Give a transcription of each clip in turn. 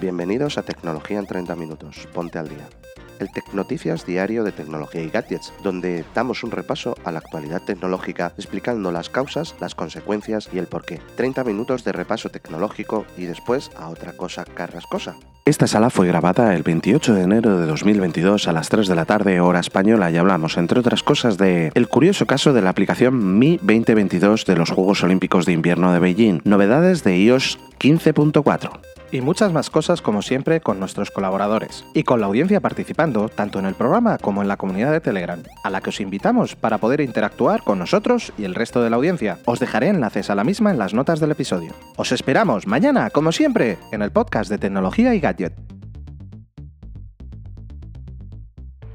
Bienvenidos a Tecnología en 30 Minutos. Ponte al día. El Tecnoticias diario de tecnología y gadgets, donde damos un repaso a la actualidad tecnológica explicando las causas, las consecuencias y el porqué. 30 minutos de repaso tecnológico y después a otra cosa carrascosa. Esta sala fue grabada el 28 de enero de 2022 a las 3 de la tarde hora española y hablamos, entre otras cosas, de el curioso caso de la aplicación Mi 2022 de los Juegos Olímpicos de Invierno de Beijing, novedades de iOS 15.4 y muchas más cosas como siempre con nuestros colaboradores y con la audiencia participando tanto en el programa como en la comunidad de Telegram, a la que os invitamos para poder interactuar con nosotros y el resto de la audiencia. Os dejaré enlaces a la misma en las notas del episodio. Os esperamos mañana, como siempre, en el podcast de tecnología y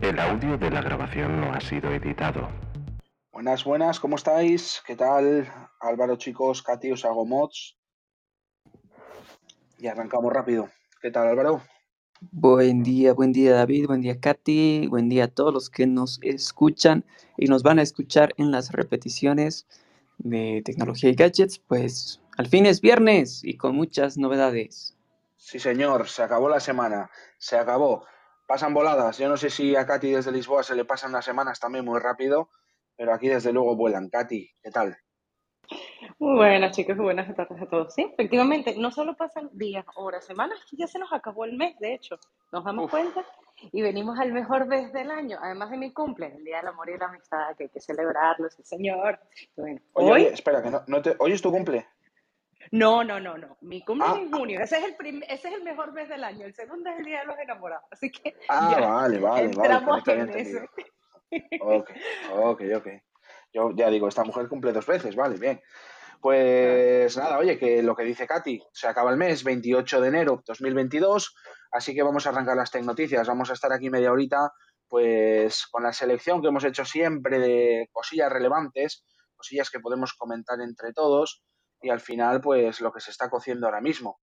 El audio de la grabación no ha sido editado. Buenas, buenas, ¿cómo estáis? ¿Qué tal? Álvaro, chicos, Katy, os hago mods. Y arrancamos rápido. ¿Qué tal, Álvaro? Buen día, buen día David, buen día Katy, buen día a todos los que nos escuchan y nos van a escuchar en las repeticiones de tecnología y gadgets. Pues al fin es viernes y con muchas novedades. Sí, señor, se acabó la semana, se acabó. Pasan voladas. Yo no sé si a Katy desde Lisboa se le pasan las semanas también muy rápido, pero aquí desde luego vuelan. Katy, ¿qué tal? Muy buenas, chicos, buenas tardes a todos. Sí, efectivamente, no solo pasan días, horas, semanas, ya se nos acabó el mes, de hecho, nos damos cuenta y venimos al mejor mes del año, además de mi cumple, el Día del Amor y la Amistad, que hay que celebrarlo, sí, señor. Bueno, hoy... espera, que no, te... ¿hoy es tu cumple? No, no, no, no. Mi cumple es en ah. junio. Ese es, el ese es el mejor mes del año. El segundo es el Día de los Enamorados. Así que. Ah, vale, vale, entramos vale. En ese. Ok, ok, ok. Yo ya digo, esta mujer cumple dos veces, vale, bien. Pues nada, oye, que lo que dice Katy, se acaba el mes, 28 de enero 2022, así que vamos a arrancar las noticias. Vamos a estar aquí media horita, pues con la selección que hemos hecho siempre de cosillas relevantes, cosillas que podemos comentar entre todos y al final, pues lo que se está cociendo ahora mismo.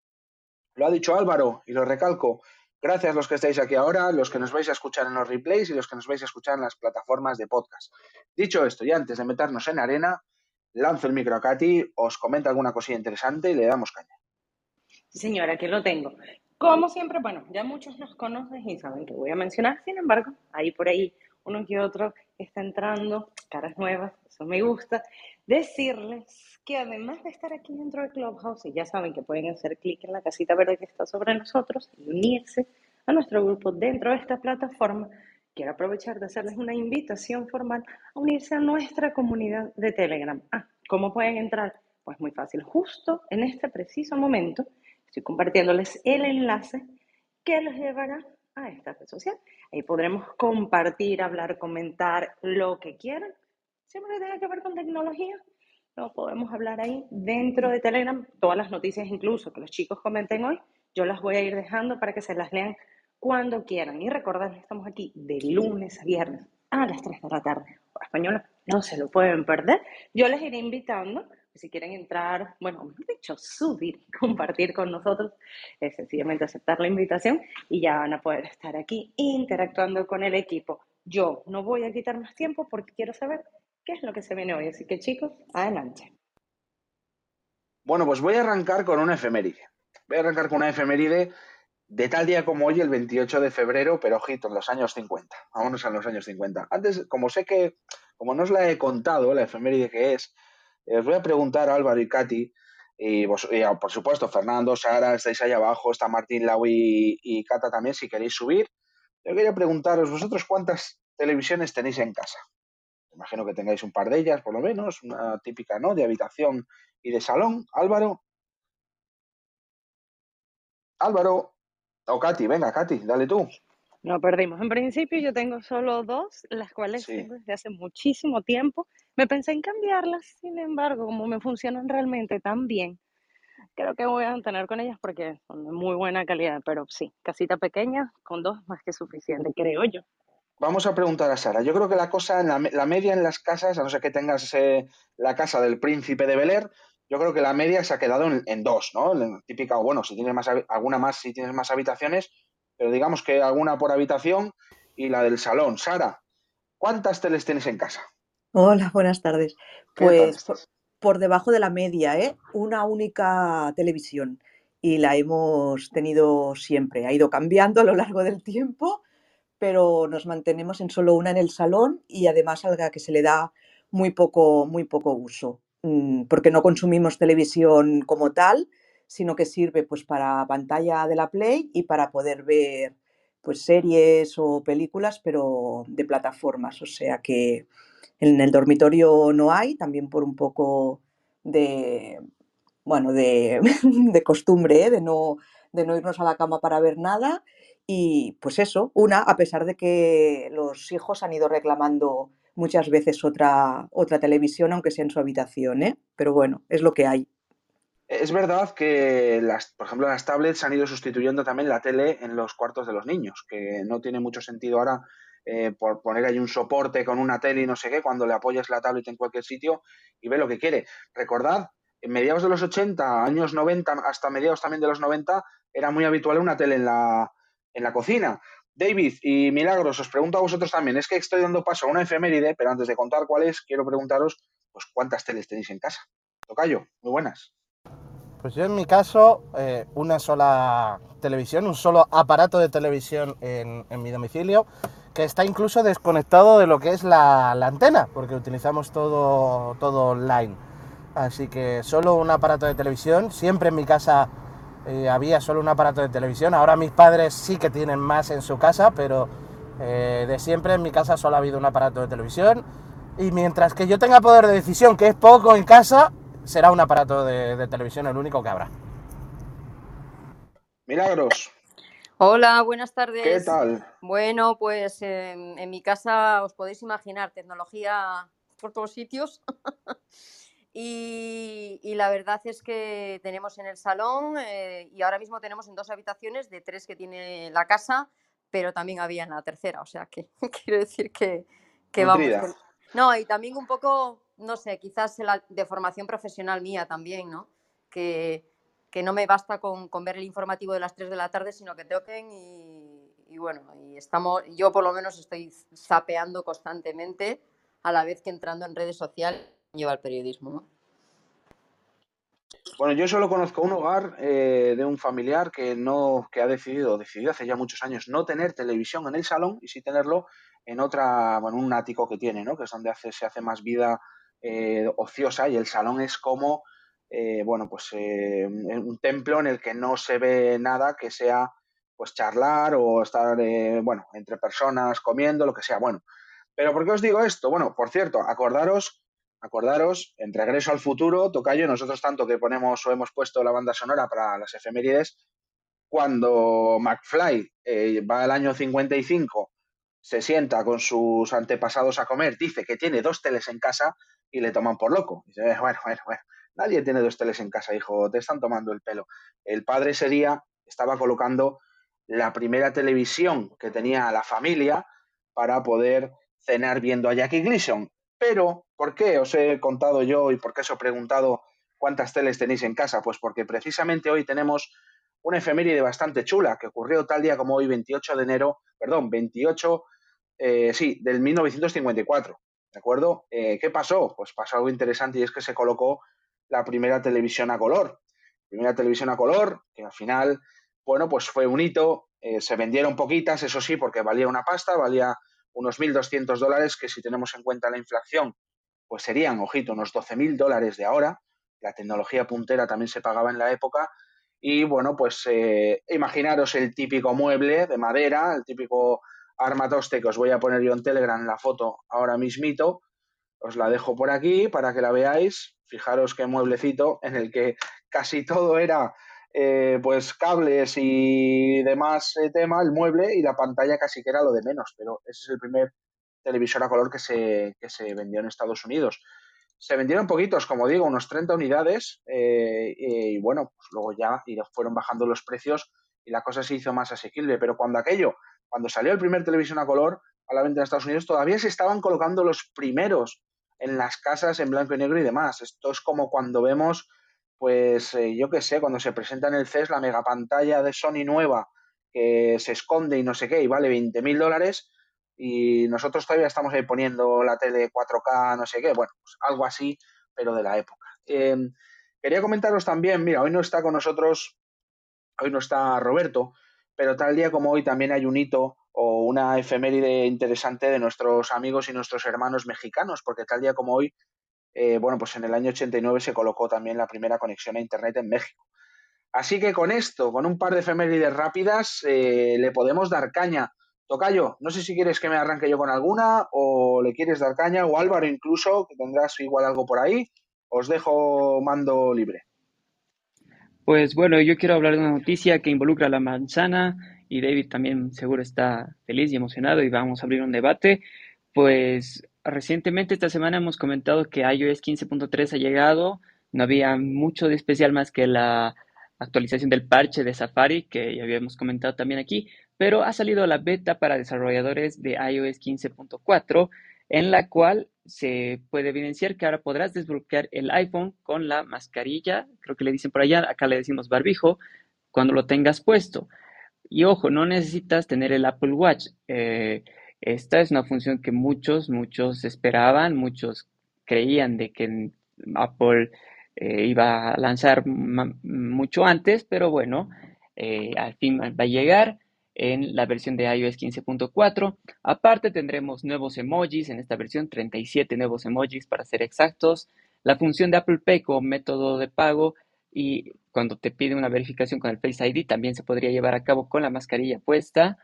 Lo ha dicho Álvaro y lo recalco. Gracias a los que estáis aquí ahora, los que nos vais a escuchar en los replays y los que nos vais a escuchar en las plataformas de podcast. Dicho esto, y antes de meternos en arena, lanzo el micro a Katy, os comenta alguna cosilla interesante y le damos caña. Sí, señora, aquí lo tengo. Como siempre, bueno, ya muchos nos conocen y saben que voy a mencionar, sin embargo, ahí por ahí uno que otro está entrando, caras nuevas, eso me gusta. Decirles que además de estar aquí dentro de Clubhouse, y ya saben que pueden hacer clic en la casita verde que está sobre nosotros y unirse a nuestro grupo dentro de esta plataforma, quiero aprovechar de hacerles una invitación formal a unirse a nuestra comunidad de Telegram. Ah, ¿cómo pueden entrar? Pues muy fácil, justo en este preciso momento estoy compartiéndoles el enlace que los llevará a esta red social. Ahí podremos compartir, hablar, comentar lo que quieran. Siempre que tenga que ver con tecnología, lo podemos hablar ahí dentro de Telegram. Todas las noticias, incluso que los chicos comenten hoy, yo las voy a ir dejando para que se las lean cuando quieran. Y recordad que estamos aquí de lunes a viernes a las 3 de la tarde. Española, no se lo pueden perder. Yo les iré invitando, si quieren entrar, bueno, de hecho, subir compartir con nosotros, es sencillamente aceptar la invitación y ya van a poder estar aquí interactuando con el equipo. Yo no voy a quitar más tiempo porque quiero saber qué es lo que se viene hoy. Así que chicos, adelante. Bueno, pues voy a arrancar con una efeméride. Voy a arrancar con una efeméride de tal día como hoy, el 28 de febrero, pero ojito, en los años 50. Vámonos a los años 50. Antes, como sé que, como no os la he contado, la efeméride que es, os voy a preguntar a Álvaro y Katy, y, por supuesto, Fernando, Sara, estáis ahí abajo, está Martín, Lau y, y Cata también, si queréis subir. Yo quería preguntaros, ¿vosotros cuántas televisiones tenéis en casa? Imagino que tengáis un par de ellas, por lo menos, una típica, ¿no? De habitación y de salón. Álvaro. Álvaro. O Katy, venga, Katy, dale tú. No perdimos. En principio yo tengo solo dos, las cuales tengo desde hace muchísimo tiempo. Me pensé en cambiarlas, sin embargo, como me funcionan realmente tan bien, creo que voy a tener con ellas porque son de muy buena calidad. Pero sí, casita pequeña, con dos más que suficiente, creo yo. Vamos a preguntar a Sara. Yo creo que la cosa, la, la media en las casas, a no ser que tengas eh, la casa del príncipe de Bel yo creo que la media se ha quedado en, dos, ¿no? típica, o bueno, si tienes más, alguna más, si tienes más habitaciones, pero digamos que alguna por habitación y la del salón. Sara, ¿cuántas teles tienes en casa? Hola, buenas tardes. Pues por, debajo de la media, ¿eh? Una única televisión. y la hemos tenido siempre. Ha ido cambiando a lo largo del tiempo, pero nos mantenemos en solo una en el salón y además algo que se le da muy poco, muy poco uso, mm, porque no consumimos televisión como tal, sino que sirve pues para pantalla de la Play y para poder ver pues series o películas, pero de plataformas. O sea que en el dormitorio no hay, también por un poco de, bueno, de, costumbre, ¿eh? de, no, de no irnos a la cama para ver nada. Y pues eso, una, a pesar de que los hijos han ido reclamando muchas veces otra, otra televisión, aunque sea en su habitación, ¿eh? pero bueno, es lo que hay. Es verdad que, las, por ejemplo, las tablets han ido sustituyendo también la tele en los cuartos de los niños, que no tiene mucho sentido ahora eh, por poner ahí un soporte con una tele y no sé qué, cuando le apoyas la tablet en cualquier sitio y ve lo que quiere. Recordad, en mediados de los 80, años 90, hasta mediados también de los 90, era muy habitual una tele en la, en la cocina. David y Milagros, os pregunto a vosotros también, es que estoy dando paso a una efeméride, pero antes de contar cuál es, quiero preguntaros, pues, ¿cuántas teles tenéis en casa? Tocayo, muy buenas. Pues yo en mi caso, eh, una sola televisión, un solo aparato de televisión en, mi domicilio, que está incluso desconectado de lo que es la, antena, porque utilizamos todo, todo online. Así que solo un aparato de televisión, siempre en mi casa eh, había solo un aparato de televisión, ahora mis padres sí que tienen más en su casa, pero eh, de siempre en mi casa solo ha habido un aparato de televisión. Y mientras que yo tenga poder de decisión, que es poco en casa, será un aparato de, televisión el único que habrá. Milagros. Hola, buenas tardes. ¿Qué tal? Bueno, pues en, mi casa os podéis imaginar tecnología por todos sitios. y, la verdad es que tenemos en el salón eh, y ahora mismo tenemos en dos habitaciones de tres que tiene la casa, pero también había en la tercera. O sea que quiero decir que, que vamos. No, y también un poco no sé, quizás la deformación profesional mía también, ¿no? Que, no me basta con, ver el informativo de las 3 de la tarde, sino que toquen y, bueno, y estamos, yo por lo menos estoy zapeando constantemente a la vez que entrando en redes sociales lleva el periodismo, ¿no? Bueno, yo solo conozco un hogar eh, de un familiar que no, que ha decidido, decidido hace ya muchos años no tener televisión en el salón y sí tenerlo en otra, bueno, un ático que tiene, ¿no? Que es donde hace, se hace más vida eh, ociosa y el salón es como, eh, bueno, pues eh, un templo en el que no se ve nada que sea pues charlar o estar, bueno, entre personas comiendo, lo que sea. Bueno, pero ¿por qué os digo esto? Bueno, por cierto, acordaros, acordaros, en Regreso al Futuro, Tocayo, nosotros tanto que ponemos o hemos puesto la banda sonora para las efemérides, cuando McFly va al año 55 se sienta con sus antepasados a comer, dice que tiene dos teles en casa y le toman por loco. Dice, eh, bueno, bueno, bueno, nadie tiene dos teles en casa, hijo, te están tomando el pelo. El padre ese día estaba colocando la primera televisión que tenía la familia para poder cenar viendo a Jackie Gleason. Pero, ¿por qué os he contado yo y por qué os he preguntado cuántas teles tenéis en casa? Pues porque precisamente hoy tenemos una efeméride bastante chula que ocurrió tal día como hoy, 28 de enero, perdón, 28, eh, sí, del 1954. ¿De acuerdo? Eh, ¿Qué pasó? Pues pasó algo interesante y es que se colocó la primera televisión a color. Primera televisión a color, que al final, bueno, pues fue un hito. Eh, se vendieron poquitas, eso sí, porque valía una pasta, valía unos 1.200 dólares, que si tenemos en cuenta la inflación, pues serían, ojito, unos 12.000 dólares de ahora. La tecnología puntera también se pagaba en la época. Y bueno, pues eh, imaginaros el típico mueble de madera, el típico armatoste que os voy a poner yo en Telegram la foto ahora mismito. Os la dejo por aquí para que la veáis. Fijaros qué mueblecito en el que casi todo era eh, pues cables y demás eh, tema, el mueble y la pantalla casi que era lo de menos, pero ese es el primer televisor a color que se, que se vendió en Estados Unidos. Se vendieron poquitos, como digo, unos 30 unidades eh, y bueno, pues luego ya fueron bajando los precios y la cosa se hizo más asequible, pero cuando aquello cuando salió el primer televisión a color a la venta en Estados Unidos, todavía se estaban colocando los primeros en las casas en blanco y negro y demás. Esto es como cuando vemos, pues eh, yo qué sé, cuando se presenta en el CES la megapantalla de Sony nueva que se esconde y no sé qué y vale 20 mil dólares y nosotros todavía estamos ahí poniendo la tele 4K, no sé qué, bueno, pues algo así, pero de la época. Em, quería comentaros también, mira, hoy no está con nosotros hoy no está Roberto, pero tal día como hoy también hay un hito o una efeméride interesante de nuestros amigos y nuestros hermanos mexicanos, porque tal día como hoy, eh, bueno, pues en el año 89 se colocó también la primera conexión a Internet en México. Así que con esto, con un par de efemérides rápidas, eh, le podemos dar caña. Tocayo, no sé si quieres que me arranque yo con alguna o le quieres dar caña, o Álvaro incluso, que tendrás igual algo por ahí. Os dejo mando libre. Pues bueno, yo quiero hablar de una noticia que involucra a la manzana y David también seguro está feliz y emocionado y vamos a abrir un debate. Pues recientemente esta semana hemos comentado que iOS 15.3 ha llegado, no había mucho de especial más que la actualización del parche de Safari que ya habíamos comentado también aquí, pero ha salido la beta para desarrolladores de iOS 15.4 en la cual se puede evidenciar que ahora podrás desbloquear el iPhone con la mascarilla, creo que le dicen por allá, acá le decimos barbijo, cuando lo tengas puesto. Y ojo, no necesitas tener el Apple Watch. Eh, esta es una función que muchos, muchos esperaban, muchos creían de que Apple eh, iba a lanzar mucho antes, pero bueno, eh, al fin va a llegar en la versión de iOS 15.4. Aparte tendremos nuevos emojis en esta versión, 37 nuevos emojis para ser exactos. La función de Apple Pay como método de pago y cuando te pide una verificación con el Face ID también se podría llevar a cabo con la mascarilla puesta.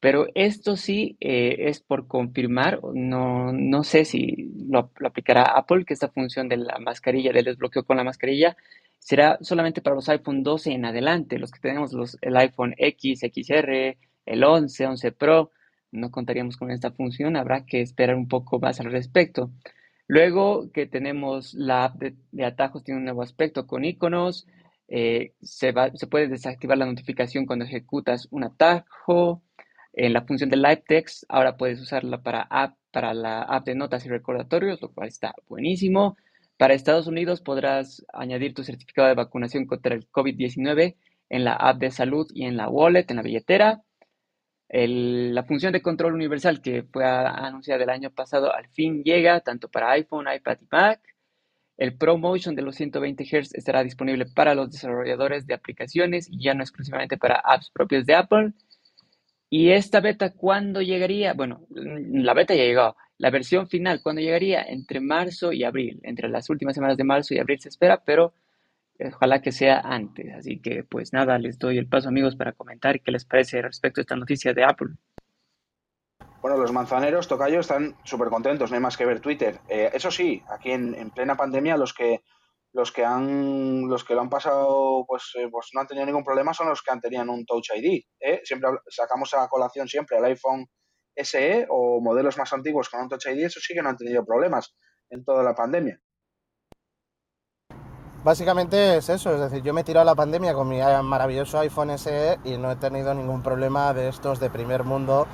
Pero esto sí eh, es por confirmar, no, no sé si lo, aplicará Apple, que esta función de la mascarilla, del desbloqueo con la mascarilla, será solamente para los iPhone 12 en adelante. Los que tenemos los, el iPhone X, XR, el 11, 11 Pro, no contaríamos con esta función, habrá que esperar un poco más al respecto. Luego que tenemos la app de, atajos, tiene un nuevo aspecto con iconos. Eh, se, se puede desactivar la notificación cuando ejecutas un atajo. En la función de Live Text, ahora puedes usarla para, app, para la app de notas y recordatorios, lo cual está buenísimo. Para Estados Unidos podrás añadir tu certificado de vacunación contra el COVID-19 en la app de salud y en la wallet, en la billetera. la función de control universal que fue anunciada el año pasado al fin llega tanto para iPhone, iPad y Mac. El ProMotion de los 120 Hz estará disponible para los desarrolladores de aplicaciones y ya no exclusivamente para apps propias de Apple. ¿Y esta beta cuándo llegaría? Bueno, la beta ya llegó. La versión final, ¿cuándo llegaría? Entre marzo y abril. Entre las últimas semanas de marzo y abril se espera, pero ojalá que sea antes. Así que, pues nada, les doy el paso, amigos, para comentar qué les parece respecto a esta noticia de Apple. Bueno, los manzaneros, Tocayo, están súper contentos, no hay más que ver Twitter. Eh, eso sí, aquí en, en plena pandemia, los que los que han los que lo han pasado pues, eh, pues no han tenido ningún problema son los que han tenido un Touch ID. ¿eh? Siempre sacamos a colación siempre el iPhone SE o modelos más antiguos con un Touch ID, eso sí que no han tenido problemas en toda la pandemia. Básicamente es eso, es decir, yo me he tirado la pandemia con mi maravilloso iPhone SE y no he tenido ningún problema de estos de primer mundo,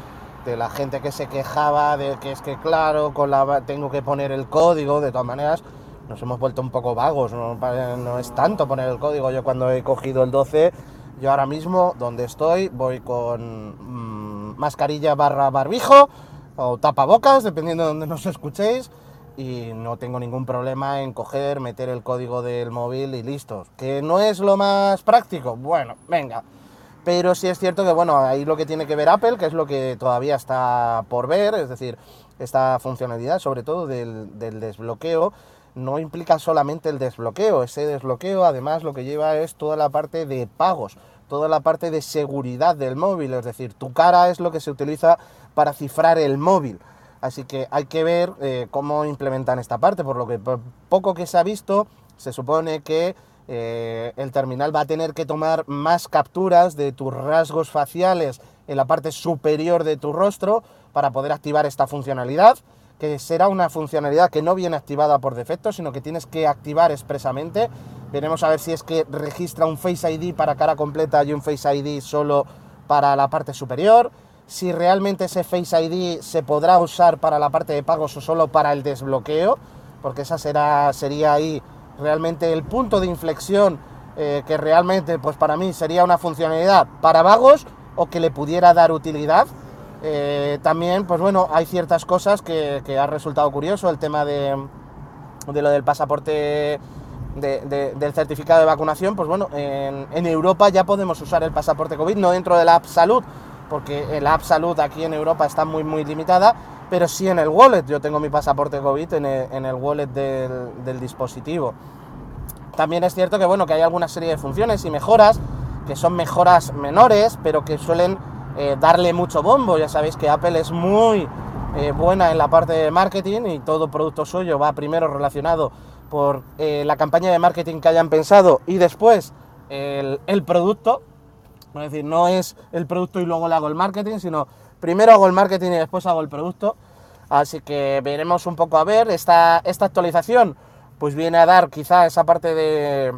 de la gente que se quejaba de que es que claro, con la tengo que poner el código, de todas maneras, nos hemos vuelto un poco vagos, no, es tanto poner el código. Yo cuando he cogido el 12, yo ahora mismo donde estoy voy con mm, mascarilla barra barbijo o tapabocas, dependiendo de donde nos escuchéis, y no tengo ningún problema en coger, meter el código del móvil y listo. ¿Que no es lo más práctico? Bueno, venga. Pero sí es cierto que, bueno, ahí lo que tiene que ver Apple, que es lo que todavía está por ver, es decir, esta funcionalidad, sobre todo del desbloqueo, no implica solamente el desbloqueo, ese desbloqueo además lo que lleva es toda la parte de pagos, toda la parte de seguridad del móvil, es decir, tu cara es lo que se utiliza para cifrar el móvil. Así que hay que ver eh, cómo implementan esta parte, por lo que poco que se ha visto, se supone que eh, el terminal va a tener que tomar más capturas de tus rasgos faciales en la parte superior de tu rostro para poder activar esta funcionalidad que será una funcionalidad que no viene activada por defecto, sino que tienes que activar expresamente. Veremos a ver si es que registra un Face ID para cara completa y un Face ID solo para la parte superior. Si realmente ese Face ID se podrá usar para la parte de pagos o solo para el desbloqueo, porque esa será, sería ahí realmente el punto de inflexión eh, que realmente, pues para mí sería una funcionalidad para vagos o que le pudiera dar utilidad eh, también, pues bueno, hay ciertas cosas que, ha resultado curioso, el tema de, lo del pasaporte del certificado de vacunación, pues bueno, en, Europa ya podemos usar el pasaporte COVID, no dentro de la App Salud, porque el App Salud aquí en Europa está muy, muy limitada, pero sí en el wallet. Yo tengo mi pasaporte COVID en el, wallet del, dispositivo. También es cierto que, bueno, que hay alguna serie de funciones y mejoras, que son mejoras menores, pero que suelen eh, darle mucho bombo. Ya sabéis que Apple es muy eh, buena en la parte de marketing y todo producto suyo va primero relacionado por eh, la campaña de marketing que hayan pensado y después el, producto. Es decir, no es el producto y luego le hago el marketing, sino primero hago el marketing y después hago el producto. Así que veremos un poco a ver. Esta, esta actualización pues viene a dar quizá esa parte de,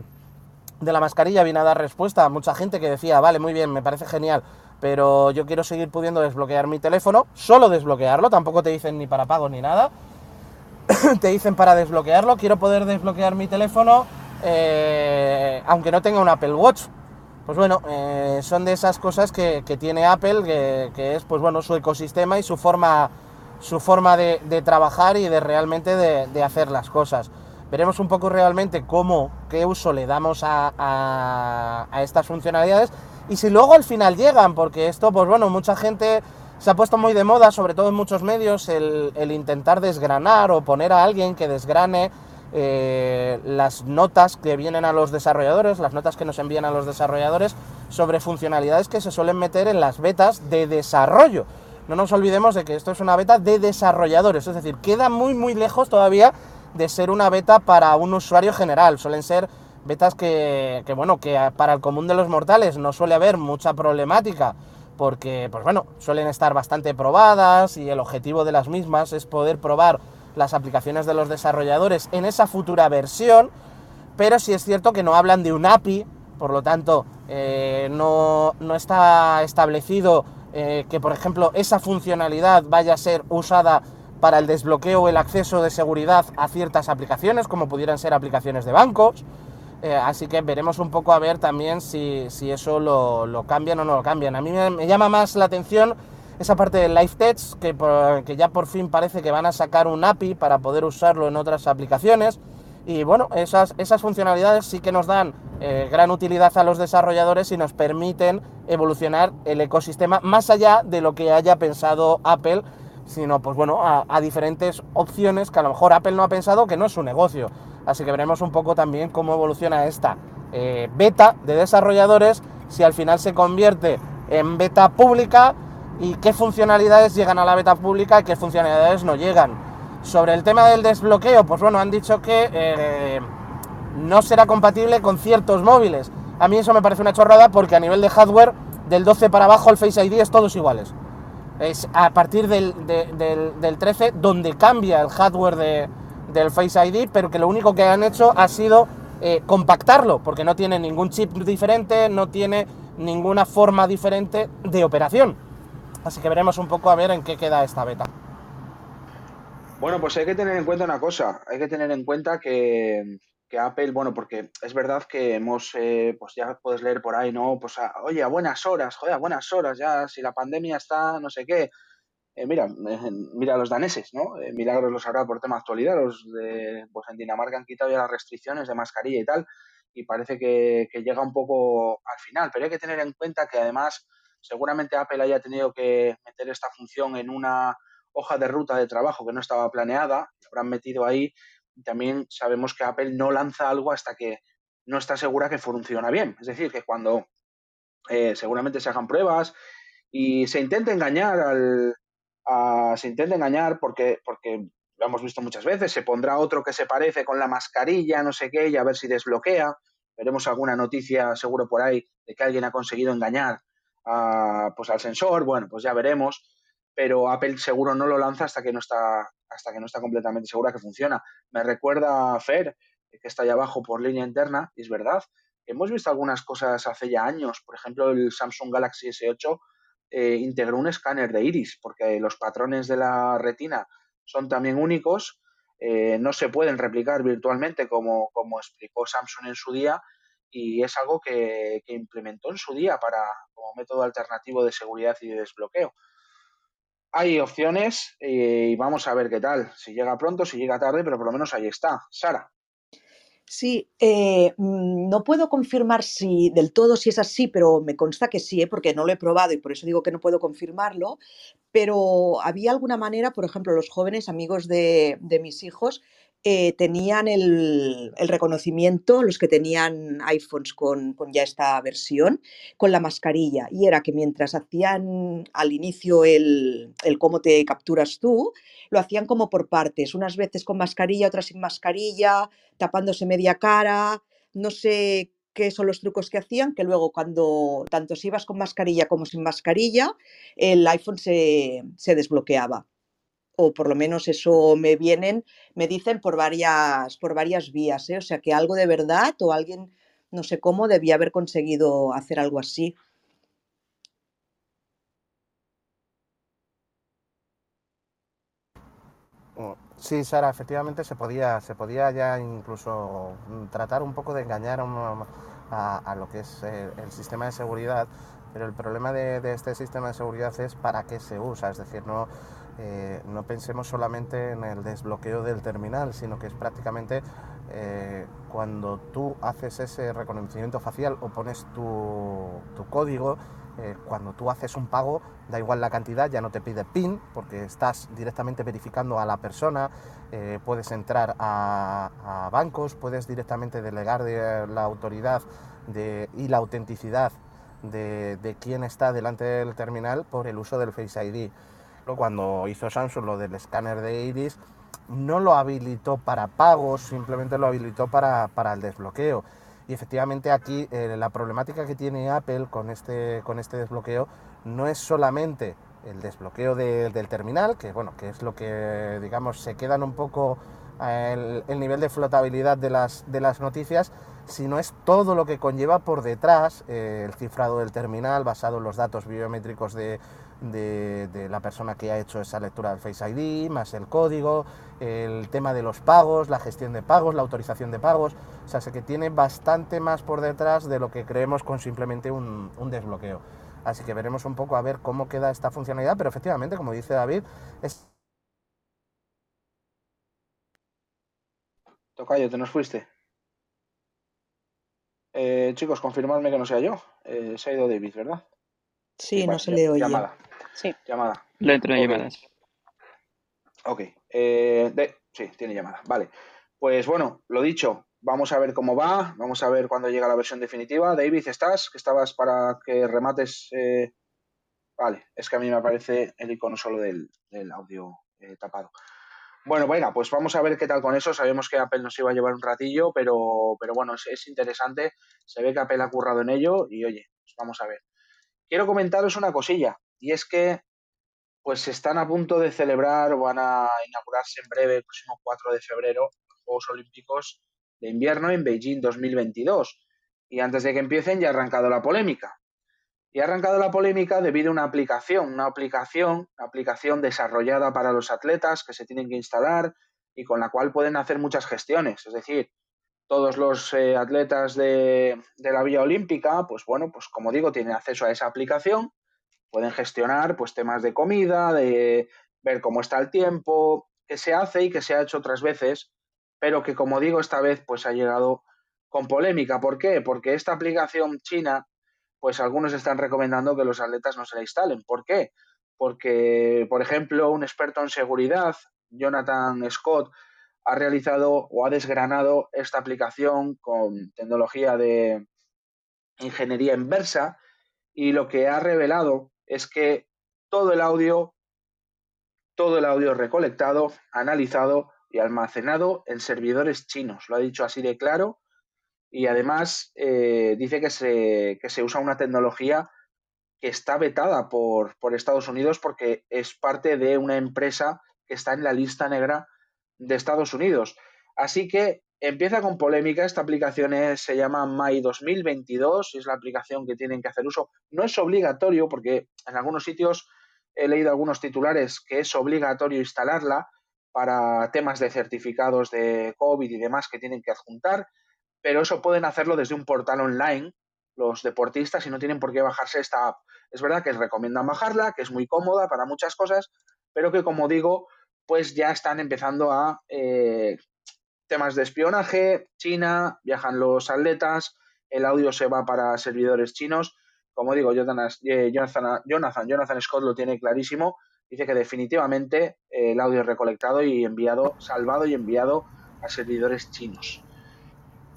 de la mascarilla, viene a dar respuesta a mucha gente que decía, vale, muy bien, me parece genial, pero yo quiero seguir pudiendo desbloquear mi teléfono, solo desbloquearlo, tampoco te dicen ni para pago ni nada, te dicen para desbloquearlo, quiero poder desbloquear mi teléfono eh, aunque no tenga un Apple Watch. Pues bueno, eh, son de esas cosas que, tiene Apple, que, es pues bueno, su ecosistema y su forma, su forma de, trabajar y de realmente de, hacer las cosas. Veremos un poco realmente cómo, qué uso le damos a estas funcionalidades y si luego al final llegan, porque esto, pues bueno, mucha gente se ha puesto muy de moda, sobre todo en muchos medios, el, intentar desgranar o poner a alguien que desgrane eh, las notas que vienen a los desarrolladores, las notas que nos envían a los desarrolladores sobre funcionalidades que se suelen meter en las betas de desarrollo. No nos olvidemos de que esto es una beta de desarrolladores, es decir, queda muy muy lejos todavía de ser una beta para un usuario general. Suelen ser betas que, bueno, que para el común de los mortales no suele haber mucha problemática, porque, pues bueno, suelen estar bastante probadas y el objetivo de las mismas es poder probar las aplicaciones de los desarrolladores en esa futura versión, pero sí es cierto que no hablan de un API, por lo tanto, eh, no, está establecido eh, que, por ejemplo, esa funcionalidad vaya a ser usada para el desbloqueo o el acceso de seguridad a ciertas aplicaciones, como pudieran ser aplicaciones de bancos. Eh, así que veremos un poco a ver también si, eso lo, cambian o no lo cambian. A mí me, llama más la atención esa parte del Live Text, que, que, ya por fin parece que van a sacar un API para poder usarlo en otras aplicaciones. Y bueno, esas, esas funcionalidades sí que nos dan eh, gran utilidad a los desarrolladores y nos permiten evolucionar el ecosistema más allá de lo que haya pensado Apple, sino pues bueno, a, a diferentes opciones que a lo mejor Apple no ha pensado que no es su negocio. Así que veremos un poco también cómo evoluciona esta eh, beta de desarrolladores, si al final se convierte en beta pública y qué funcionalidades llegan a la beta pública y qué funcionalidades no llegan. Sobre el tema del desbloqueo, pues bueno, han dicho que eh, no será compatible con ciertos móviles. A mí eso me parece una chorrada porque a nivel de hardware, del 12 para abajo el Face ID es todos iguales. Es a partir del, del 13 donde cambia el hardware de, del Face ID, pero que lo único que han hecho ha sido eh, compactarlo, porque no tiene ningún chip diferente, no tiene ninguna forma diferente de operación. Así que veremos un poco a ver en qué queda esta beta. Bueno, pues hay que tener en cuenta una cosa, hay que tener en cuenta que, Apple, bueno, porque es verdad que hemos, eh, pues ya puedes leer por ahí, ¿no? Pues oye, a buenas horas, joder, a buenas horas, ya si la pandemia está, no sé qué, eh, mira, eh, mira los daneses, ¿no? Eh, milagros los habrá por tema actualidad. Los de, pues en Dinamarca han quitado ya las restricciones de mascarilla y tal, y parece que, llega un poco al final. Pero hay que tener en cuenta que además seguramente Apple haya tenido que meter esta función en una hoja de ruta de trabajo que no estaba planeada, lo habrán metido ahí. Y también sabemos que Apple no lanza algo hasta que no está segura que funciona bien. Es decir, que cuando seguramente se hagan pruebas y se intente engañar al, se intenta engañar porque, porque lo hemos visto muchas veces, se pondrá otro que se parece con la mascarilla, no sé qué, y a ver si desbloquea. Veremos alguna noticia seguro por ahí de que alguien ha conseguido engañar pues al sensor, bueno, pues ya veremos, pero Apple seguro no lo lanza hasta que no está, hasta que no está completamente segura que funciona. Me recuerda a Fer, que está ahí abajo por línea interna, y es verdad, hemos visto algunas cosas hace ya años, por ejemplo el Samsung Galaxy S8 eh, integró un escáner de iris, porque los patrones de la retina son también únicos, eh, no se pueden replicar virtualmente como, como, explicó Samsung en su día y es algo que, implementó en su día para como método alternativo de seguridad y de desbloqueo. Hay opciones eh, y vamos a ver qué tal, si llega pronto, si llega tarde, pero por lo menos ahí está. Sara. Sí, eh, mm, no puedo confirmar si del todo si es así, pero me consta que sí, ¿eh? porque no lo he probado y por eso digo que no puedo confirmarlo. Pero había alguna manera, por ejemplo, los jóvenes amigos de, de mis hijos eh, tenían el, reconocimiento, los que tenían iPhones con, ya esta versión, con la mascarilla. Y era que mientras hacían al inicio el, cómo te capturas tú, lo hacían como por partes, unas veces con mascarilla, otras sin mascarilla, tapándose media cara, no sé qué son los trucos que hacían, que luego cuando tanto si ibas con mascarilla como sin mascarilla, el iPhone se desbloqueaba. O por lo menos eso me vienen, me dicen por varias, por varias vías, ¿eh? O sea que algo de verdad o alguien, no sé cómo, debía haber conseguido hacer algo así. Sí, Sara, efectivamente se podía, se podía ya incluso mm, tratar un poco de engañar a, lo que es el, el, sistema de seguridad, pero el problema de, este sistema de seguridad es para qué se usa, es decir, no, eh, no pensemos solamente en el desbloqueo del terminal, sino que es prácticamente eh, cuando tú haces ese reconocimiento facial o pones tu, código, eh, cuando tú haces un pago, da igual la cantidad, ya no te pide PIN, porque estás directamente verificando a la persona, puedes entrar a, bancos, puedes directamente delegar de la autoridad y la autenticidad de, de quién está delante del terminal por el uso del Face ID. Cuando hizo Samsung lo del escáner de iris, no lo habilitó para pagos, simplemente lo habilitó para, para el desbloqueo. Y efectivamente aquí eh, la problemática que tiene Apple con este, con este desbloqueo no es solamente el desbloqueo de, del terminal, que bueno, que es lo que digamos se quedan un poco el, el, nivel de flotabilidad de las, de las noticias, sino es todo lo que conlleva por detrás eh, el cifrado del terminal basado en los datos biométricos de, de, de, la persona que ha hecho esa lectura del Face ID, más el código, el tema de los pagos, la gestión de pagos, la autorización de pagos. O sea, sé que tiene bastante más por detrás de lo que creemos con simplemente un, un desbloqueo. Así que veremos un poco a ver cómo queda esta funcionalidad, pero efectivamente, como dice David, es... Tocayo, te nos fuiste. Eh, chicos, confirmadme que no sea yo. Eh, se ha ido David, ¿verdad? Sí, no se le oye. Llamada. Sí. Llamada. Le entro okay. llamadas. Ok. Eh, de... Sí, tiene llamada. Vale. Pues bueno, lo dicho, vamos a ver cómo va, vamos a ver cuándo llega la versión definitiva. David, ¿estás? Que estabas para que remates. Eh... Vale, es que a mí me aparece el icono solo del, del audio eh, tapado. Bueno, venga, pues vamos a ver qué tal con eso. Sabemos que Apple nos iba a llevar un ratillo, pero, pero bueno, es, es interesante. Se ve que Apple ha currado en ello y oye, pues vamos a ver quiero comentaros una cosilla, y es que pues están a punto de celebrar o van a inaugurarse en breve, el próximo 4 de febrero, los Juegos Olímpicos de Invierno en Beijing 2022. Y antes de que empiecen ya ha arrancado la polémica. Y ha arrancado la polémica debido a una aplicación, una aplicación, una aplicación desarrollada para los atletas que se tienen que instalar y con la cual pueden hacer muchas gestiones. Es decir, todos los eh, atletas de, de, la vía olímpica, pues bueno, pues como digo, tienen acceso a esa aplicación, pueden gestionar pues temas de comida, de ver cómo está el tiempo, que se hace y que se ha hecho otras veces, pero que como digo, esta vez pues ha llegado con polémica. ¿Por qué? Porque esta aplicación china, pues algunos están recomendando que los atletas no se la instalen. ¿Por qué? Porque, por ejemplo, un experto en seguridad, Jonathan Scott, ha realizado o ha desgranado esta aplicación con tecnología de ingeniería inversa y lo que ha revelado es que todo el audio, todo el audio recolectado, analizado y almacenado en servidores chinos. Lo ha dicho así de claro y además eh, dice que se, que se usa una tecnología que está vetada por, por Estados Unidos porque es parte de una empresa que está en la lista negra de Estados Unidos. Así que empieza con polémica. Esta aplicación se llama My 2022 y es la aplicación que tienen que hacer uso. No es obligatorio porque en algunos sitios he leído algunos titulares que es obligatorio instalarla para temas de certificados de COVID y demás que tienen que adjuntar, pero eso pueden hacerlo desde un portal online los deportistas y no tienen por qué bajarse esta app. Es verdad que recomiendan bajarla, que es muy cómoda para muchas cosas, pero que como digo, pues ya están empezando a, eh, temas de espionaje, China, viajan los atletas, el audio se va para servidores chinos. Como digo, eh, Jonathan, Jonathan, Jonathan Scott lo tiene clarísimo. Dice que definitivamente eh, el audio es recolectado y enviado, salvado y enviado a servidores chinos.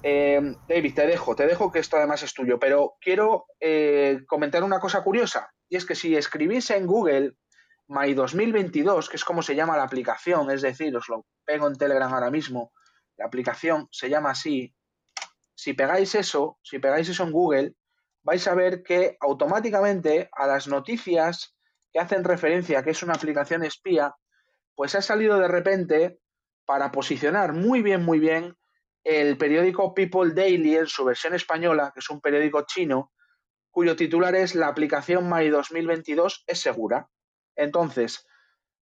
Eh, David, te dejo, te dejo que esto además es tuyo, pero quiero comentar una cosa curiosa, y es que si escribís en Google My 2022, que es como se llama la aplicación, es decir, os lo pego en Telegram ahora mismo, la aplicación se llama así, si pegáis eso, si pegáis eso en Google, vais a ver que automáticamente a las noticias que hacen referencia a que es una aplicación espía, pues ha salido de repente para posicionar muy bien, muy bien el periódico People Daily en su versión española, que es un periódico chino, cuyo titular es La aplicación My 2022 es segura. Entonces,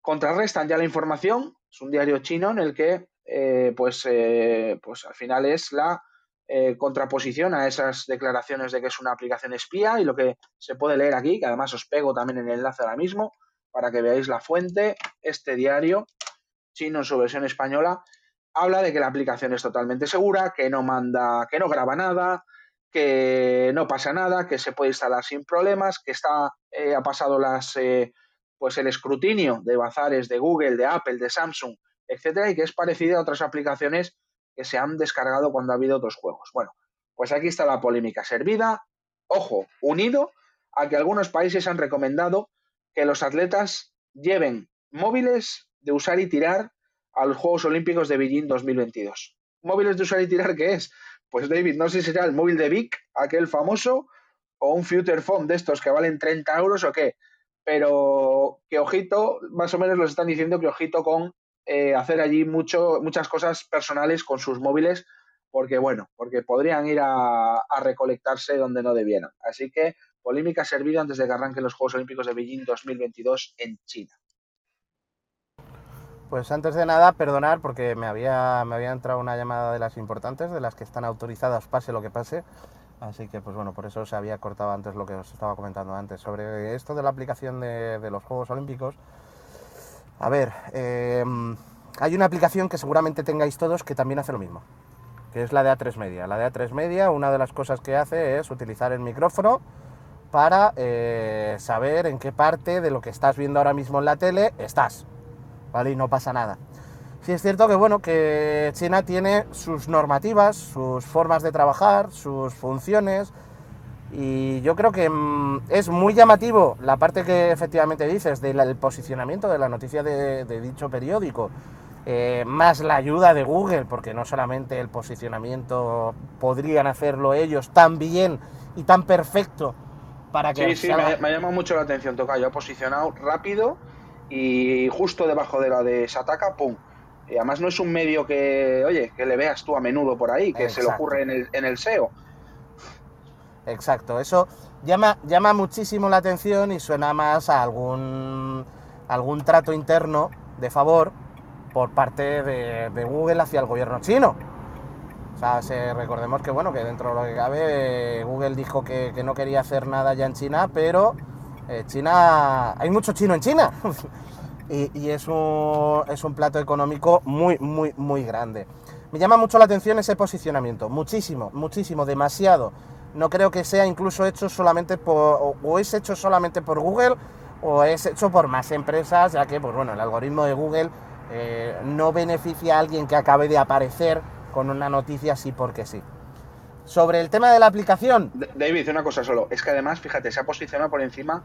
contrarrestan ya la información, es un diario chino en el que eh, pues, eh, pues al final es la eh, contraposición a esas declaraciones de que es una aplicación espía y lo que se puede leer aquí, que además os pego también en el enlace ahora mismo para que veáis la fuente, este diario chino en su versión española habla de que la aplicación es totalmente segura, que no manda, que no graba nada, que no pasa nada, que se puede instalar sin problemas, que está ha pasado las pues el escrutinio de bazares de Google, de Apple, de Samsung etcétera, y que es parecida a otras aplicaciones que se han descargado cuando ha habido otros juegos. Bueno, pues aquí está la polémica servida, ojo, unido a que algunos países han recomendado que los atletas lleven móviles de usar y tirar a los Juegos Olímpicos de Beijing 2022. ¿Móviles de usar y tirar qué es? Pues David, no sé si será el móvil de Vic, aquel famoso, o un Future Phone de estos que valen 30 euros o qué. Pero que ojito, más o menos los están diciendo que ojito con eh, hacer allí mucho, muchas cosas personales con sus móviles, porque bueno, porque podrían ir a, recolectarse donde no debieran. Así que polémica servida antes de que arranquen los Juegos Olímpicos de Beijing 2022 en China. Pues antes de nada, perdonar porque me había, me había entrado una llamada de las importantes, de las que están autorizadas pase lo que pase. Así que, pues bueno, por eso se había cortado antes lo que os estaba comentando antes. Sobre esto de la aplicación de, de los Juegos Olímpicos, a ver, em, hay una aplicación que seguramente tengáis todos que también hace lo mismo, que es la de A3 Media. La de A3 Media, una de las cosas que hace es utilizar el micrófono para eh, saber en qué parte de lo que estás viendo ahora mismo en la tele estás, ¿vale? Y no pasa nada. Sí es cierto que, bueno, que China tiene sus normativas, sus formas de trabajar, sus funciones, y yo creo que mm, es muy llamativo la parte que efectivamente dices del posicionamiento de la noticia de, dicho periódico, eh, más la ayuda de Google, porque no solamente el posicionamiento podrían hacerlo ellos tan bien y tan perfecto para que... Sí, sí, me, ha llamado mucho la atención, Tocayo, ha posicionado rápido y justo debajo de la de Sataka, ¡pum! Y además no es un medio que, oye, que le veas tú a menudo por ahí, que se le ocurre en el, en el SEO exacto. Eso llama, llama muchísimo la atención y suena más a algún, algún trato interno de favor por parte de, Google hacia el gobierno chino. O sea, recordemos que bueno, que dentro de lo que cabe, Google dijo que, no quería hacer nada ya en China, pero eh, China. hay mucho chino en China. y, y es, un, es un plato económico muy, muy, muy grande. Me llama mucho la atención ese posicionamiento, muchísimo, muchísimo, demasiado no creo que sea incluso hecho solamente por, o es hecho solamente por Google o es hecho por más empresas, ya que, pues bueno, el algoritmo de Google eh, no beneficia a alguien que acabe de aparecer con una noticia así porque sí. Sobre el tema de la aplicación. David, una cosa solo. Es que además, fíjate, se ha posicionado por encima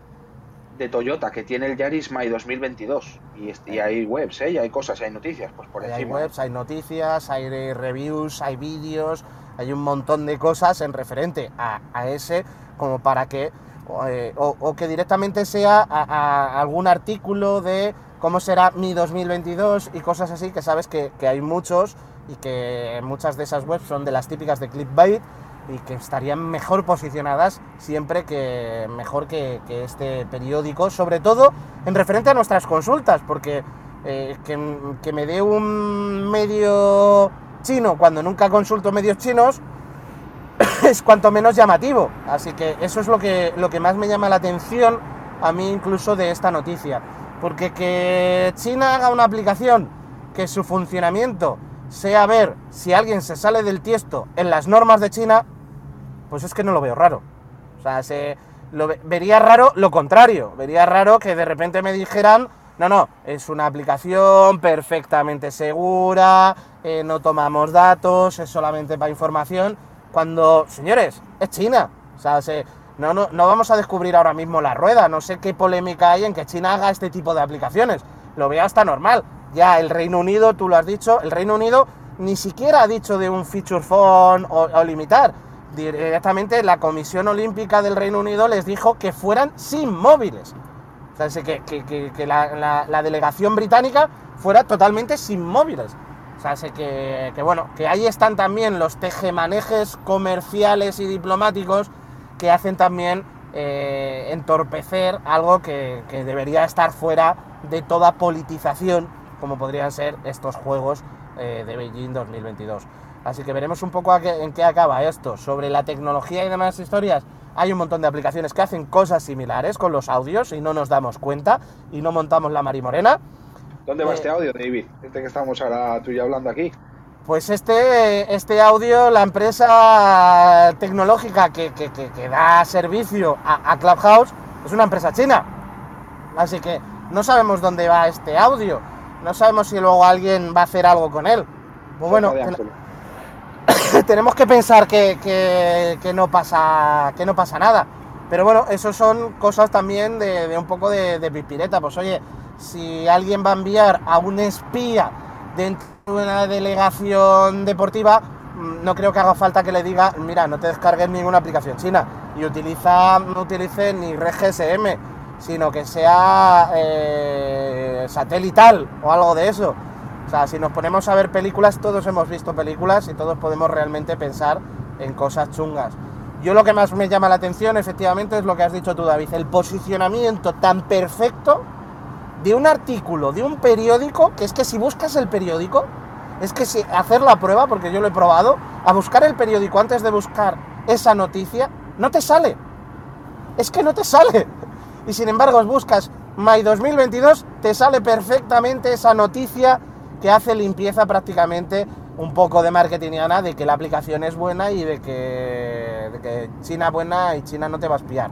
de Toyota, que tiene el Yaris My 2022. Y, y hay webs, ¿eh? Y hay cosas, hay noticias, pues por encima. Hay webs, hay noticias, hay reviews, hay vídeos, hay un montón de cosas en referente a, ese como para que eh, o, que directamente sea a, algún artículo de cómo será mi 2022 y cosas así que sabes que, hay muchos y que muchas de esas webs son de las típicas de clickbait y que estarían mejor posicionadas siempre que mejor que, este periódico, sobre todo en referente a nuestras consultas, porque eh, que, que me dé un medio chino cuando nunca consulto medios chinos es cuanto menos llamativo. Así que eso es lo que, lo que más me llama la atención a mí incluso de esta noticia. Porque que China haga una aplicación que su funcionamiento sea ver si alguien se sale del tiesto en las normas de China, pues es que no lo veo raro. O sea, se, vería raro lo contrario. Vería raro que de repente me dijeran, no, no, es una aplicación perfectamente segura, eh, no tomamos datos, es solamente para información. Cuando, señores, es China. O sea, se, no, no, no vamos a descubrir ahora mismo la rueda. No sé qué polémica hay en que China haga este tipo de aplicaciones. Lo veo hasta normal. Ya el Reino Unido, tú lo has dicho, el Reino Unido ni siquiera ha dicho de un feature phone o, limitar. Directamente la Comisión Olímpica del Reino Unido les dijo que fueran sin móviles. O sea, que, que, la, delegación británica fuera totalmente sin móviles. O sea, sé que, bueno, que ahí están también los tejemanejes comerciales y diplomáticos que hacen también eh, entorpecer algo que, debería estar fuera de toda politización, como podrían ser estos Juegos eh, de Beijing 2022. Así que veremos un poco en qué acaba esto. Sobre la tecnología y demás historias, hay un montón de aplicaciones que hacen cosas similares con los audios y no nos damos cuenta y no montamos la marimorena. ¿Dónde va eh, este audio, David? Este que estamos ahora tú y yo hablando aquí. Pues este, este audio, la empresa tecnológica que, da servicio a, Clubhouse es una empresa china. Así que no sabemos dónde va este audio. No sabemos si luego alguien va a hacer algo con él. Pues bueno, tenemos que pensar que, no pasa, que no pasa nada. Pero bueno, eso son cosas también de, un poco de, de pipireta. Pues oye, si alguien va a enviar a un espía dentro de una delegación deportiva, mm, no creo que haga falta que le diga, mira, no te descargues ninguna aplicación china y utiliza, no utilice ni red sino que sea eh, satelital o algo de eso. O sea, si nos ponemos a ver películas, todos hemos visto películas y todos podemos realmente pensar en cosas chungas. Yo lo que más me llama la atención, efectivamente, es lo que has dicho tú, David, el posicionamiento tan perfecto de un artículo, de un periódico, que es que si buscas el periódico, es que si hacer la prueba, porque yo lo he probado, a buscar el periódico antes de buscar esa noticia, no te sale. Es que no te sale. Y sin embargo, buscas May 2022, te sale perfectamente esa noticia que hace limpieza prácticamente un poco de marketingiana de que la aplicación es buena y de que, de que China buena y China no te va a espiar.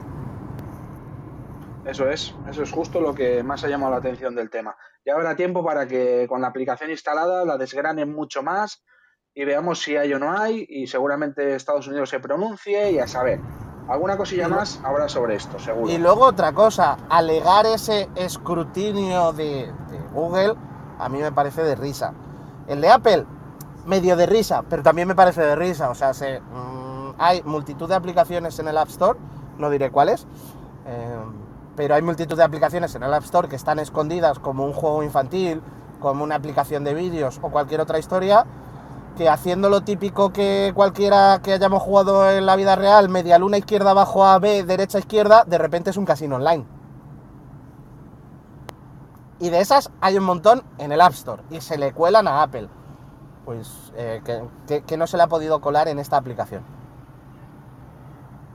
Eso es, eso es justo lo que más ha llamado la atención del tema. Ya habrá tiempo para que con la aplicación instalada la desgranen mucho más y veamos si hay o no hay y seguramente Estados Unidos se pronuncie y a saber. Alguna cosilla más habrá sobre esto, seguro. Y luego otra cosa, alegar ese escrutinio de, Google a mí me parece de risa. El de Apple, medio de risa, pero también me parece de risa. O sea, se, mm, hay multitud de aplicaciones en el App Store, no diré cuáles. Eh, pero hay multitud de aplicaciones en el App Store que están escondidas como un juego infantil, como una aplicación de vídeos o cualquier otra historia, que haciendo lo típico que cualquiera que hayamos jugado en la vida real, media luna izquierda abajo a B, derecha izquierda, de repente es un casino online. Y de esas hay un montón en el App Store y se le cuelan a Apple. Pues eh, que no se le ha podido colar en esta aplicación.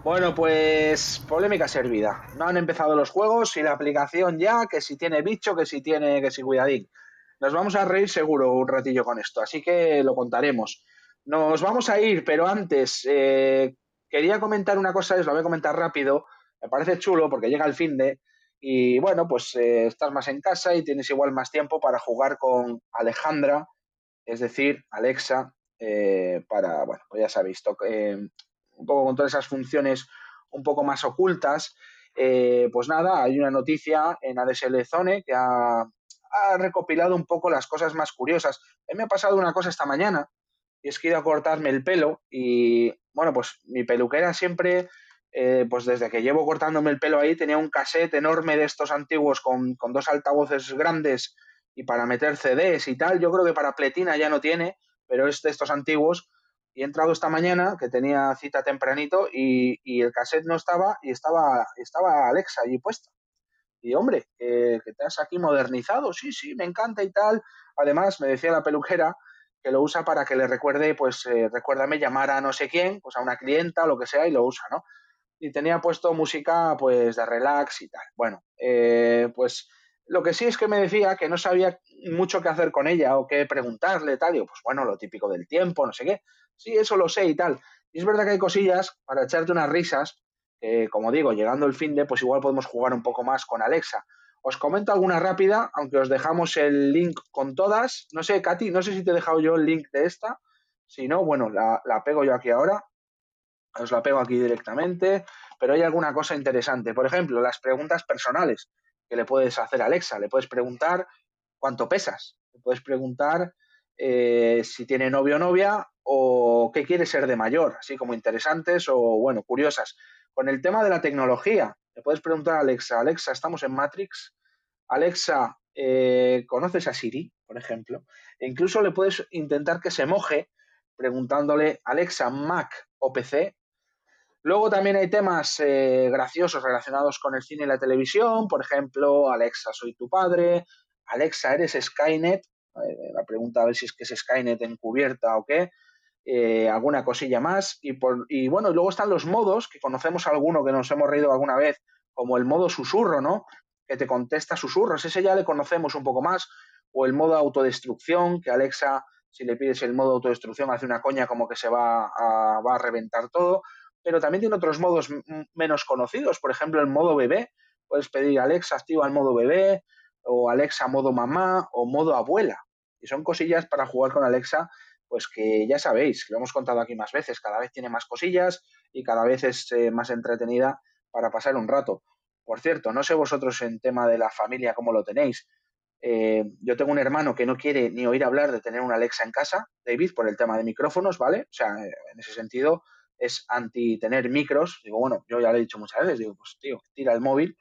Bueno, pues polémica servida. No han empezado los juegos y la aplicación ya, que si tiene bicho, que si tiene, que si cuidadín. Nos vamos a reír seguro un ratillo con esto, así que lo contaremos. Nos vamos a ir, pero antes eh, quería comentar una cosa, os lo voy a comentar rápido. Me parece chulo porque llega el fin de y bueno, pues eh, estás más en casa y tienes igual más tiempo para jugar con Alejandra, es decir, Alexa, eh, para, bueno, pues ya sabéis, un poco con todas esas funciones un poco más ocultas, eh, pues nada, hay una noticia en ADSL Zone que ha, recopilado un poco las cosas más curiosas. Me ha pasado una cosa esta mañana, y es que he ido a cortarme el pelo y, bueno, pues mi peluquera siempre, eh, pues desde que llevo cortándome el pelo ahí, tenía un cassette enorme de estos antiguos con, con dos altavoces grandes y para meter CDs y tal. Yo creo que para pletina ya no tiene, pero es de estos antiguos y he entrado esta mañana, que tenía cita tempranito, y, el cassette no estaba, y estaba, estaba Alexa allí puesta. Y hombre, que te has aquí modernizado, sí, sí, me encanta y tal. Además, me decía la peluquera que lo usa para que le recuerde, pues, eh, recuérdame llamar a no sé quién, pues a una clienta lo que sea, y lo usa, ¿no? Y tenía puesto música, pues, de relax y tal. Bueno, eh, pues Lo que sí es que me decía que no sabía mucho qué hacer con ella o qué preguntarle, tal. Y yo, pues bueno, lo típico del tiempo, no sé qué. Sí, eso lo sé y tal. Y es verdad que hay cosillas para echarte unas risas, que como digo, llegando el fin de, pues igual podemos jugar un poco más con Alexa. Os comento alguna rápida, aunque os dejamos el link con todas. No sé, Katy, no sé si te he dejado yo el link de esta. Si no, bueno, la, la pego yo aquí ahora. Os la pego aquí directamente. Pero hay alguna cosa interesante. Por ejemplo, las preguntas personales que le puedes hacer a Alexa. Le puedes preguntar cuánto pesas. Le puedes preguntar eh, si tiene novio o novia o qué quiere ser de mayor, así como interesantes o, bueno, curiosas. Con el tema de la tecnología, le puedes preguntar a Alexa, Alexa, ¿estamos en Matrix? Alexa, eh, ¿conoces a Siri, por ejemplo? E incluso le puedes intentar que se moje preguntándole, Alexa, Mac o PC. Luego también hay temas eh, graciosos relacionados con el cine y la televisión, por ejemplo, Alexa, soy tu padre, Alexa, ¿eres Skynet? La pregunta a ver si es que es Skynet encubierta o qué. Eh, alguna cosilla más. Y, por, y bueno, luego están los modos, que conocemos alguno que nos hemos reído alguna vez, como el modo susurro, ¿no? Que te contesta susurros, ese ya le conocemos un poco más. O el modo autodestrucción, que Alexa, si le pides el modo autodestrucción, hace una coña como que se va a, va a reventar todo. Pero también tiene otros modos menos conocidos, por ejemplo, el modo bebé. Puedes pedir Alexa, activa el modo bebé, o Alexa modo mamá, o modo abuela. Y son cosillas para jugar con Alexa pues que ya sabéis, lo hemos contado aquí más veces, cada vez tiene más cosillas y cada vez es eh, más entretenida para pasar un rato. Por cierto, no sé vosotros en tema de la familia cómo lo tenéis. Eh, yo tengo un hermano que no quiere ni oír hablar de tener una Alexa en casa, David, por el tema de micrófonos, ¿vale? O sea, en ese sentido es anti tener micros. Digo, bueno, yo ya lo he dicho muchas veces, digo, pues tío, tira el móvil.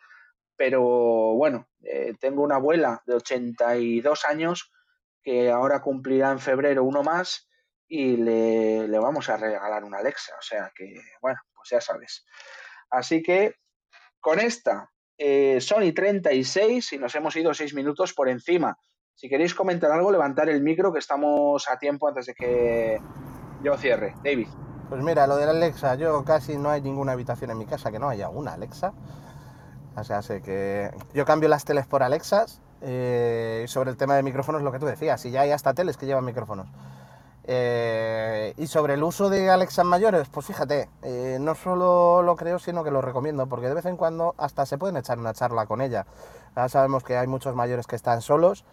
Pero bueno, tengo una abuela de 82 años que ahora cumplirá en febrero uno más y le, vamos a regalar una Alexa. O sea que, bueno, pues ya sabes. Así que con esta eh, Sony 36 y nos hemos ido seis minutos por encima. Si queréis comentar algo, levantar el micro que estamos a tiempo antes de que yo cierre. David. Pues mira, lo de la Alexa, yo casi no hay ninguna habitación en mi casa que no haya una Alexa. O sea, sé que yo cambio las teles por Alexas eh, sobre el tema de micrófonos, lo que tú decías, y ya hay hasta teles que llevan micrófonos. Eh, y sobre el uso de Alexa mayores, pues fíjate, eh, no solo lo creo, sino que lo recomiendo, porque de vez en cuando hasta se pueden echar una charla con ella. Ya sabemos que hay muchos mayores que están solos,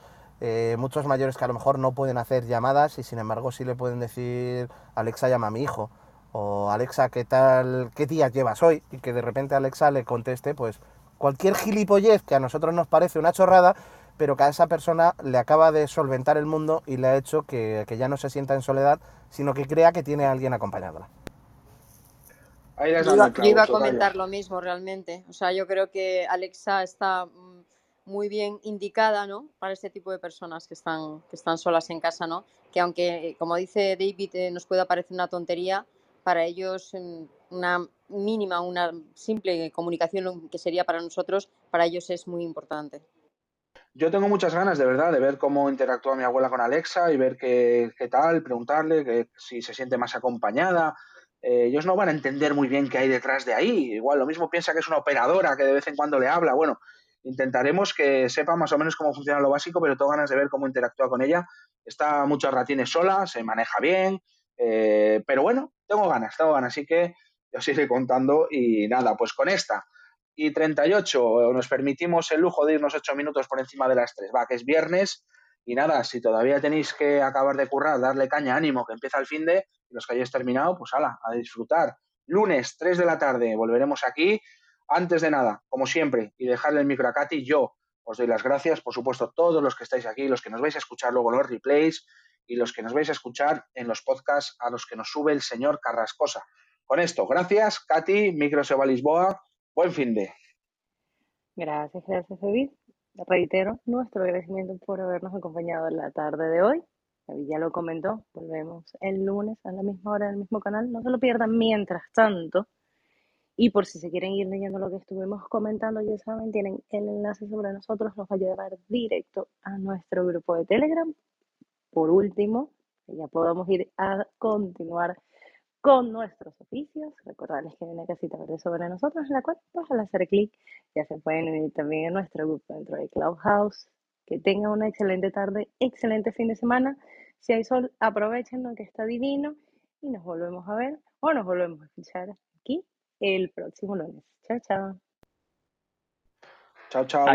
muchos mayores que a lo mejor no pueden hacer llamadas y sin embargo sí le pueden decir Alexa llama a mi hijo o Alexa qué tal, qué día llevas hoy y que de repente Alexa le conteste pues cualquier gilipollez que a nosotros nos parece una chorrada, pero que a esa persona le acaba de solventar el mundo y le ha hecho que, ya no se sienta en soledad, sino que crea que tiene a alguien acompañándola. Yo iba, a comentar lo mismo realmente. O sea, yo creo que Alexa está mm, muy bien indicada, ¿no? Para este tipo de personas que están, que están solas en casa, ¿no? Que aunque, como dice David, eh, nos pueda parecer una tontería, para ellos mm, una mínima, una simple comunicación que sería para nosotros, para ellos es muy importante. Yo tengo muchas ganas, de verdad, de ver cómo interactúa mi abuela con Alexa y ver qué, qué tal, preguntarle que, si se siente más acompañada. Eh, ellos no van a entender muy bien qué hay detrás de ahí. Igual lo mismo piensa que es una operadora que de vez en cuando le habla. Bueno, intentaremos que sepa más o menos cómo funciona lo básico, pero tengo ganas de ver cómo interactúa con ella. Está muchos ratines sola, se maneja bien, eh, pero bueno, tengo ganas, tengo ganas. Así que yo os iré contando y nada, pues con esta y 38 nos permitimos el lujo de irnos 8 minutos por encima de las 3. Va, que es viernes y nada, si todavía tenéis que acabar de currar, darle caña, ánimo, que empieza el fin de, los que hayáis terminado, pues ala, a disfrutar. Lunes, 3 de la tarde, volveremos aquí. Antes de nada, como siempre, y dejarle el micro a Katy, yo os doy las gracias, por supuesto, todos los que estáis aquí, los que nos vais a escuchar luego los replays y los que nos vais a escuchar en los podcasts a los que nos sube el señor Carrascosa. Con esto, gracias, Katy, Micro Seba Lisboa, Buen fin de. Gracias, gracias, David. Reitero nuestro agradecimiento por habernos acompañado en la tarde de hoy. David ya lo comentó. Volvemos el lunes a la misma hora en el mismo canal. No se lo pierdan mientras tanto. Y por si se quieren ir leyendo lo que estuvimos comentando, ya saben, tienen el enlace sobre nosotros, nos va a llevar directo a nuestro grupo de Telegram. Por último, ya podamos ir a continuar con nuestros oficios. Recordarles que hay una casita verde sobre nosotros, en la cual pues, al hacer clic ya se pueden unir también a nuestro grupo dentro de Clubhouse. Que tengan una excelente tarde, excelente fin de semana. Si hay sol, aprovechen lo que está divino y nos volvemos a ver o nos volvemos a escuchar aquí el próximo lunes. Chao, chao. Chao, chao.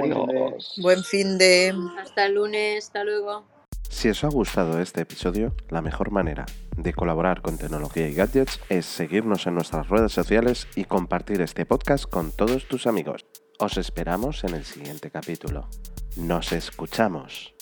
Buen fin de... Hasta el lunes, hasta luego. Si os ha gustado este episodio, la mejor manera de colaborar con tecnología y gadgets es seguirnos en nuestras redes sociales y compartir este podcast con todos tus amigos. Os esperamos en el siguiente capítulo. Nos escuchamos.